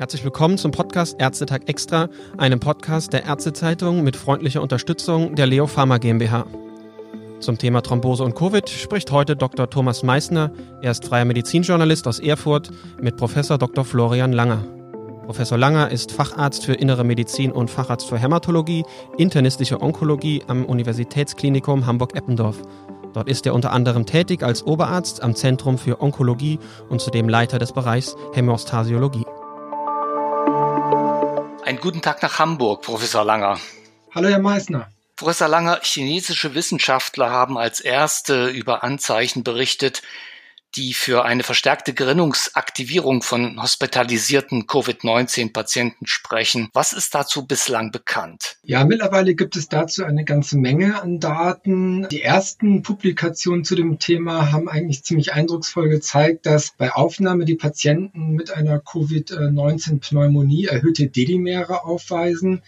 Herzlich willkommen zum Podcast Ärztetag Extra, einem Podcast der Ärztezeitung mit freundlicher Unterstützung der Leo Pharma GmbH. Zum Thema Thrombose und Covid spricht heute Dr. Thomas Meissner. Er ist freier Medizinjournalist aus Erfurt mit Professor Dr. Florian Langer. Professor Langer ist Facharzt für Innere Medizin und Facharzt für Hämatologie, internistische Onkologie am Universitätsklinikum Hamburg-Eppendorf. Dort ist er unter anderem tätig als Oberarzt am Zentrum für Onkologie und zudem Leiter des Bereichs Hämostasiologie. Einen guten Tag nach Hamburg, Professor Langer. Hallo, Herr Meissner. Professor Langer, chinesische Wissenschaftler haben als erste über Anzeichen berichtet, die für eine verstärkte Gerinnungsaktivierung von hospitalisierten Covid-19-Patienten sprechen. Was ist dazu bislang bekannt? Ja, mittlerweile gibt es dazu eine ganze Menge an Daten. Die ersten Publikationen zu dem Thema haben eigentlich ziemlich eindrucksvoll gezeigt, dass bei Aufnahme die Patienten mit einer Covid-19-Pneumonie erhöhte Dedimere aufweisen.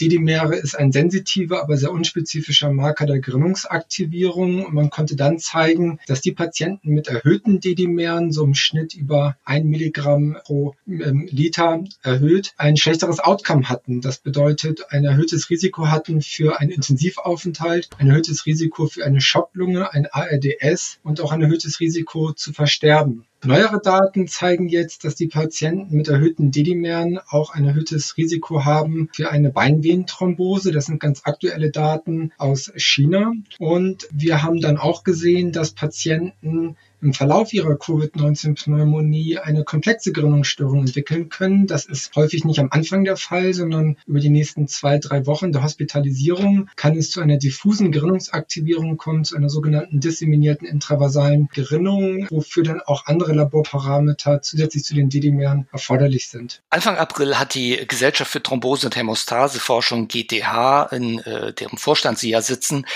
D-Dimere ist ein sensitiver, aber sehr unspezifischer Marker der Gerinnungsaktivierung. Und man konnte dann zeigen, dass die Patienten mit erhöhten D-Dimeren, so im Schnitt über ein Milligramm pro ähm, Liter erhöht, ein schlechteres Outcome hatten. Das bedeutet, ein erhöhtes Risiko hatten für einen Intensivaufenthalt, ein erhöhtes Risiko für eine Schocklunge, ein ARDS und auch ein erhöhtes Risiko zu versterben. Neuere Daten zeigen jetzt, dass die Patienten mit erhöhten Dedimeren auch ein erhöhtes Risiko haben für eine Beinvenenthrombose. Das sind ganz aktuelle Daten aus China. Und wir haben dann auch gesehen, dass Patienten im Verlauf ihrer Covid-19-Pneumonie eine komplexe Gerinnungsstörung entwickeln können. Das ist häufig nicht am Anfang der Fall, sondern über die nächsten zwei, drei Wochen der Hospitalisierung kann es zu einer diffusen Gerinnungsaktivierung kommen, zu einer sogenannten disseminierten intravasalen Gerinnung, wofür dann auch andere Laborparameter zusätzlich zu den Dedimeren erforderlich sind. Anfang April hat die Gesellschaft für Thrombose und Hämostaseforschung GTH, in äh, deren Vorstand Sie ja sitzen,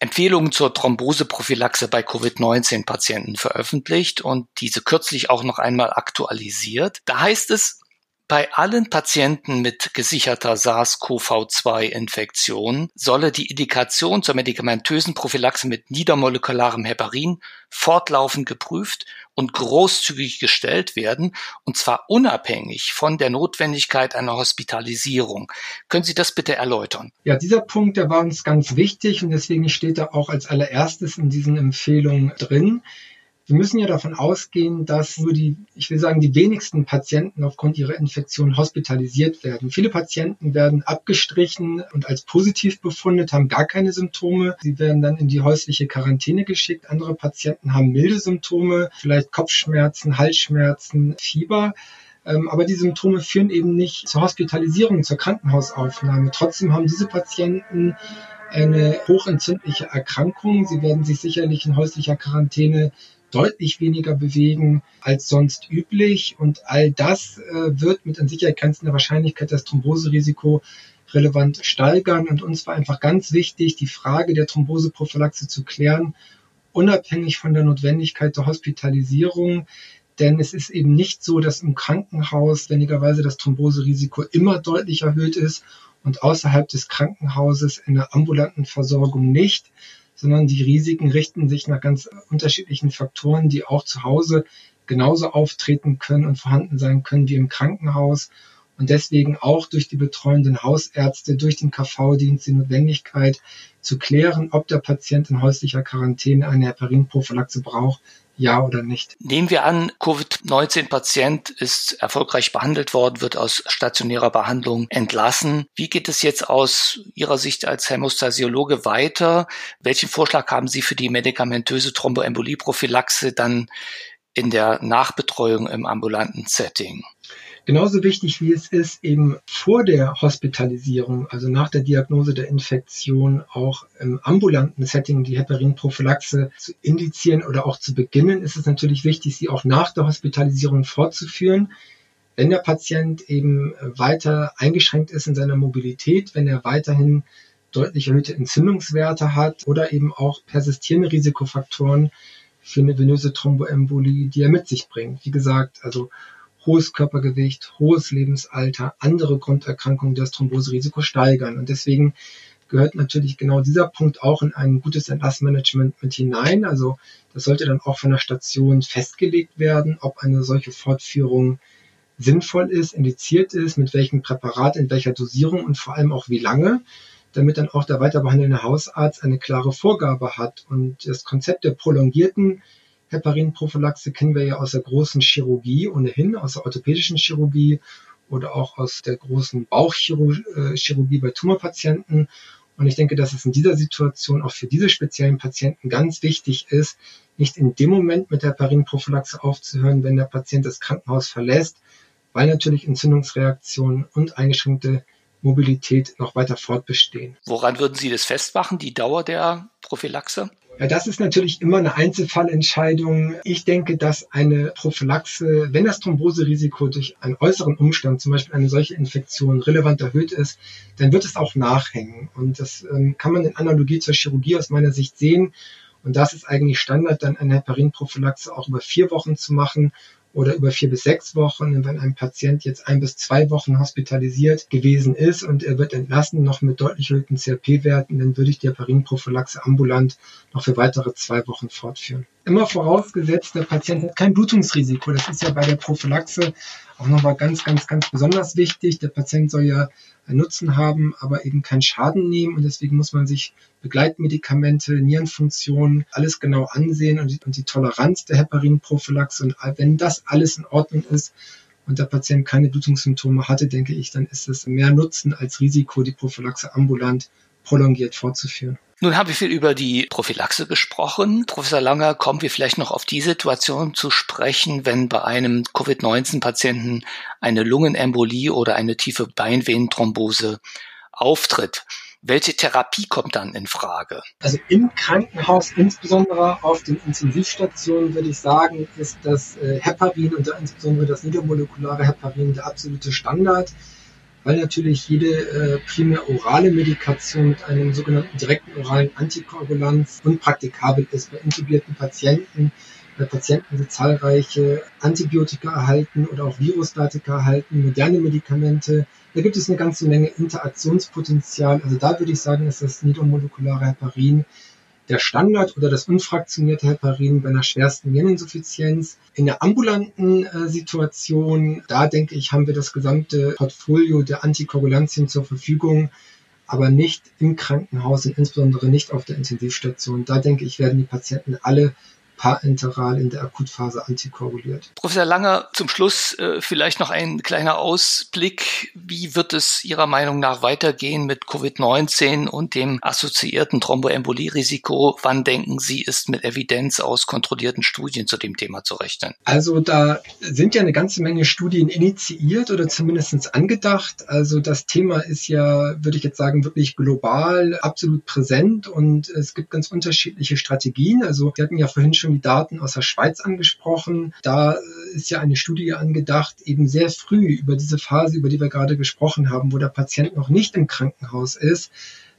Empfehlungen zur Thromboseprophylaxe bei Covid-19-Patienten veröffentlicht und diese kürzlich auch noch einmal aktualisiert. Da heißt es, bei allen Patienten mit gesicherter SARS-CoV-2-Infektion solle die Indikation zur medikamentösen Prophylaxe mit niedermolekularem Heparin fortlaufend geprüft und großzügig gestellt werden, und zwar unabhängig von der Notwendigkeit einer Hospitalisierung. Können Sie das bitte erläutern? Ja, dieser Punkt, der war uns ganz wichtig und deswegen steht er auch als allererstes in diesen Empfehlungen drin. Wir müssen ja davon ausgehen, dass nur die, ich will sagen, die wenigsten Patienten aufgrund ihrer Infektion hospitalisiert werden. Viele Patienten werden abgestrichen und als positiv befundet, haben gar keine Symptome. Sie werden dann in die häusliche Quarantäne geschickt. Andere Patienten haben milde Symptome, vielleicht Kopfschmerzen, Halsschmerzen, Fieber. Ähm, aber die Symptome führen eben nicht zur Hospitalisierung, zur Krankenhausaufnahme. Trotzdem haben diese Patienten eine hochentzündliche Erkrankung. Sie werden sich sicherlich in häuslicher Quarantäne deutlich weniger bewegen als sonst üblich. Und all das äh, wird mit an Sicherheit grenzender Wahrscheinlichkeit das Thromboserisiko relevant steigern. Und uns war einfach ganz wichtig, die Frage der Thromboseprophylaxe zu klären, unabhängig von der Notwendigkeit der Hospitalisierung. Denn es ist eben nicht so, dass im Krankenhaus wendigerweise das Thromboserisiko immer deutlich erhöht ist und außerhalb des Krankenhauses in der ambulanten Versorgung nicht sondern die Risiken richten sich nach ganz unterschiedlichen Faktoren, die auch zu Hause genauso auftreten können und vorhanden sein können wie im Krankenhaus und deswegen auch durch die betreuenden Hausärzte, durch den KV-Dienst die Notwendigkeit zu klären, ob der Patient in häuslicher Quarantäne eine Heparinprophylaxe braucht, ja oder nicht. Nehmen wir an, Covid-19-Patient ist erfolgreich behandelt worden, wird aus stationärer Behandlung entlassen. Wie geht es jetzt aus Ihrer Sicht als Hämostasiologe weiter? Welchen Vorschlag haben Sie für die medikamentöse Thromboembolie-Prophylaxe dann in der Nachbetreuung im ambulanten Setting? Genauso wichtig wie es ist, eben vor der Hospitalisierung, also nach der Diagnose der Infektion, auch im ambulanten Setting die Heparinprophylaxe zu indizieren oder auch zu beginnen, ist es natürlich wichtig, sie auch nach der Hospitalisierung fortzuführen. Wenn der Patient eben weiter eingeschränkt ist in seiner Mobilität, wenn er weiterhin deutlich erhöhte Entzündungswerte hat oder eben auch persistierende Risikofaktoren für eine venöse Thromboembolie, die er mit sich bringt. Wie gesagt, also hohes Körpergewicht, hohes Lebensalter, andere Grunderkrankungen, die das Thromboserisiko steigern. Und deswegen gehört natürlich genau dieser Punkt auch in ein gutes Entlassmanagement mit hinein. Also das sollte dann auch von der Station festgelegt werden, ob eine solche Fortführung sinnvoll ist, indiziert ist, mit welchem Präparat, in welcher Dosierung und vor allem auch wie lange, damit dann auch der weiter behandelnde Hausarzt eine klare Vorgabe hat. Und das Konzept der prolongierten Heparinprophylaxe kennen wir ja aus der großen Chirurgie ohnehin, aus der orthopädischen Chirurgie oder auch aus der großen Bauchchirurgie bei Tumorpatienten. Und ich denke, dass es in dieser Situation auch für diese speziellen Patienten ganz wichtig ist, nicht in dem Moment mit der Heparinprophylaxe aufzuhören, wenn der Patient das Krankenhaus verlässt, weil natürlich Entzündungsreaktionen und eingeschränkte Mobilität noch weiter fortbestehen. Woran würden Sie das festmachen, die Dauer der Prophylaxe? Ja, das ist natürlich immer eine Einzelfallentscheidung. Ich denke, dass eine Prophylaxe, wenn das Thromboserisiko durch einen äußeren Umstand, zum Beispiel eine solche Infektion, relevant erhöht ist, dann wird es auch nachhängen. Und das ähm, kann man in Analogie zur Chirurgie aus meiner Sicht sehen. Und das ist eigentlich Standard, dann eine Heparinprophylaxe auch über vier Wochen zu machen oder über vier bis sechs Wochen. Wenn ein Patient jetzt ein bis zwei Wochen hospitalisiert gewesen ist und er wird entlassen, noch mit deutlich erhöhten CRP-Werten, dann würde ich die Heparinprophylaxe ambulant noch für weitere zwei Wochen fortführen. Immer vorausgesetzt, der Patient hat kein Blutungsrisiko. Das ist ja bei der Prophylaxe auch nochmal ganz, ganz, ganz besonders wichtig. Der Patient soll ja einen Nutzen haben, aber eben keinen Schaden nehmen. Und deswegen muss man sich Begleitmedikamente, Nierenfunktion, alles genau ansehen und die, und die Toleranz der Heparinprophylaxe. Und wenn das alles in Ordnung ist, und der Patient keine Blutungssymptome hatte, denke ich, dann ist es mehr Nutzen als Risiko, die Prophylaxe ambulant prolongiert fortzuführen. Nun haben wir viel über die Prophylaxe gesprochen. Professor Langer, kommen wir vielleicht noch auf die Situation zu sprechen, wenn bei einem Covid-19-Patienten eine Lungenembolie oder eine tiefe Beinvenenthrombose auftritt. Welche Therapie kommt dann in Frage? Also im Krankenhaus, insbesondere auf den Intensivstationen, würde ich sagen, ist das äh, Heparin und insbesondere das niedermolekulare Heparin der absolute Standard weil natürlich jede äh, primär orale Medikation mit einem sogenannten direkten oralen Antikoagulanz unpraktikabel ist bei intubierten Patienten, bei Patienten, die zahlreiche Antibiotika erhalten oder auch Virustatika erhalten, moderne Medikamente. Da gibt es eine ganze Menge Interaktionspotenzial. Also da würde ich sagen, ist das niedermolekulare Heparin der Standard oder das unfraktionierte Heparin bei einer schwersten Niereninsuffizienz. In der ambulanten äh, Situation, da denke ich, haben wir das gesamte Portfolio der Antikoagulantien zur Verfügung, aber nicht im Krankenhaus und insbesondere nicht auf der Intensivstation. Da denke ich, werden die Patienten alle parenteral in der Akutphase antikoaguliert. Professor Langer, zum Schluss äh, vielleicht noch ein kleiner Ausblick. Wie wird es Ihrer Meinung nach weitergehen mit Covid-19 und dem assoziierten Thromboembolie-Risiko? Wann denken Sie, ist mit Evidenz aus kontrollierten Studien zu dem Thema zu rechnen? Also da sind ja eine ganze Menge Studien initiiert oder zumindest angedacht. Also das Thema ist ja, würde ich jetzt sagen, wirklich global absolut präsent und es gibt ganz unterschiedliche Strategien. Also wir hatten ja vorhin schon schon die Daten aus der Schweiz angesprochen. Da ist ja eine Studie angedacht, eben sehr früh über diese Phase, über die wir gerade gesprochen haben, wo der Patient noch nicht im Krankenhaus ist,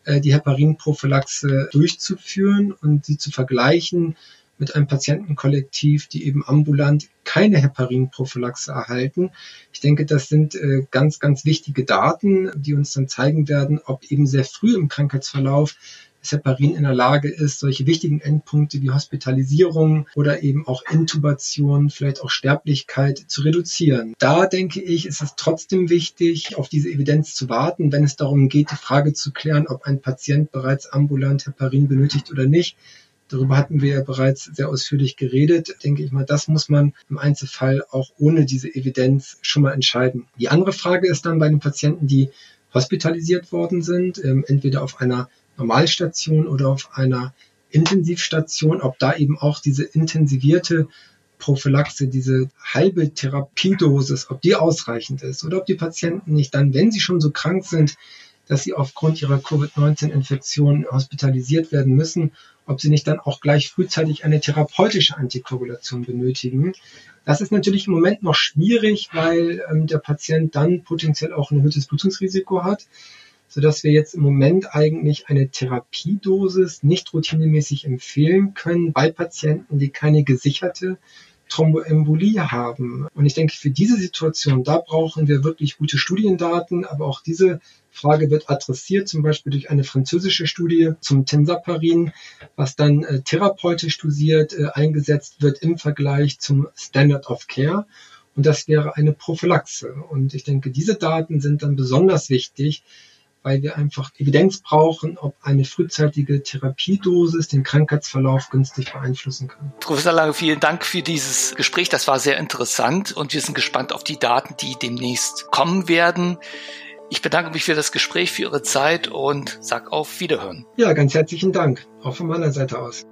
äh, die Heparinprophylaxe durchzuführen und sie zu vergleichen mit einem Patientenkollektiv, die eben ambulant keine Heparinprophylaxe erhalten. Ich denke, das sind äh, ganz, ganz wichtige Daten, die uns dann zeigen werden, ob eben sehr früh im Krankheitsverlauf Separin in der Lage ist, solche wichtigen Endpunkte wie Hospitalisierung oder eben auch Intubation, vielleicht auch Sterblichkeit zu reduzieren. Da denke ich, ist es trotzdem wichtig, auf diese Evidenz zu warten, wenn es darum geht, die Frage zu klären, ob ein Patient bereits ambulant Heparin benötigt oder nicht. Darüber hatten wir ja bereits sehr ausführlich geredet. Denke ich mal, das muss man im Einzelfall auch ohne diese Evidenz schon mal entscheiden. Die andere Frage ist dann bei den Patienten, die hospitalisiert worden sind, ähm, entweder auf einer Normalstation oder auf einer Intensivstation, ob da eben auch diese intensivierte Prophylaxe, diese halbe Therapiedosis, ob die ausreichend ist oder ob die Patienten nicht dann, wenn sie schon so krank sind, dass sie aufgrund ihrer Covid-19-Infektion hospitalisiert werden müssen, ob sie nicht dann auch gleich frühzeitig eine therapeutische Antikoagulation benötigen. Das ist natürlich im Moment noch schwierig, weil ähm, der Patient dann potenziell auch ein erhöhtes Blutungsrisiko hat sodass wir jetzt im Moment eigentlich eine Therapiedosis nicht routinemäßig empfehlen können bei Patienten, die keine gesicherte Thromboembolie haben. Und ich denke, für diese Situation, da brauchen wir wirklich gute Studiendaten, aber auch diese Frage wird adressiert, zum Beispiel durch eine französische Studie zum Tensaparin, was dann äh, therapeutisch dosiert äh, eingesetzt wird im Vergleich zum Standard of Care. Und das wäre eine Prophylaxe. Und ich denke, diese Daten sind dann besonders wichtig, weil wir einfach Evidenz brauchen, ob eine frühzeitige Therapiedosis den Krankheitsverlauf günstig beeinflussen kann. Professor Lange, vielen Dank für dieses Gespräch. Das war sehr interessant und wir sind gespannt auf die Daten, die demnächst kommen werden. Ich bedanke mich für das Gespräch, für Ihre Zeit und sag auf Wiederhören. Ja, ganz herzlichen Dank. Auch von meiner Seite aus.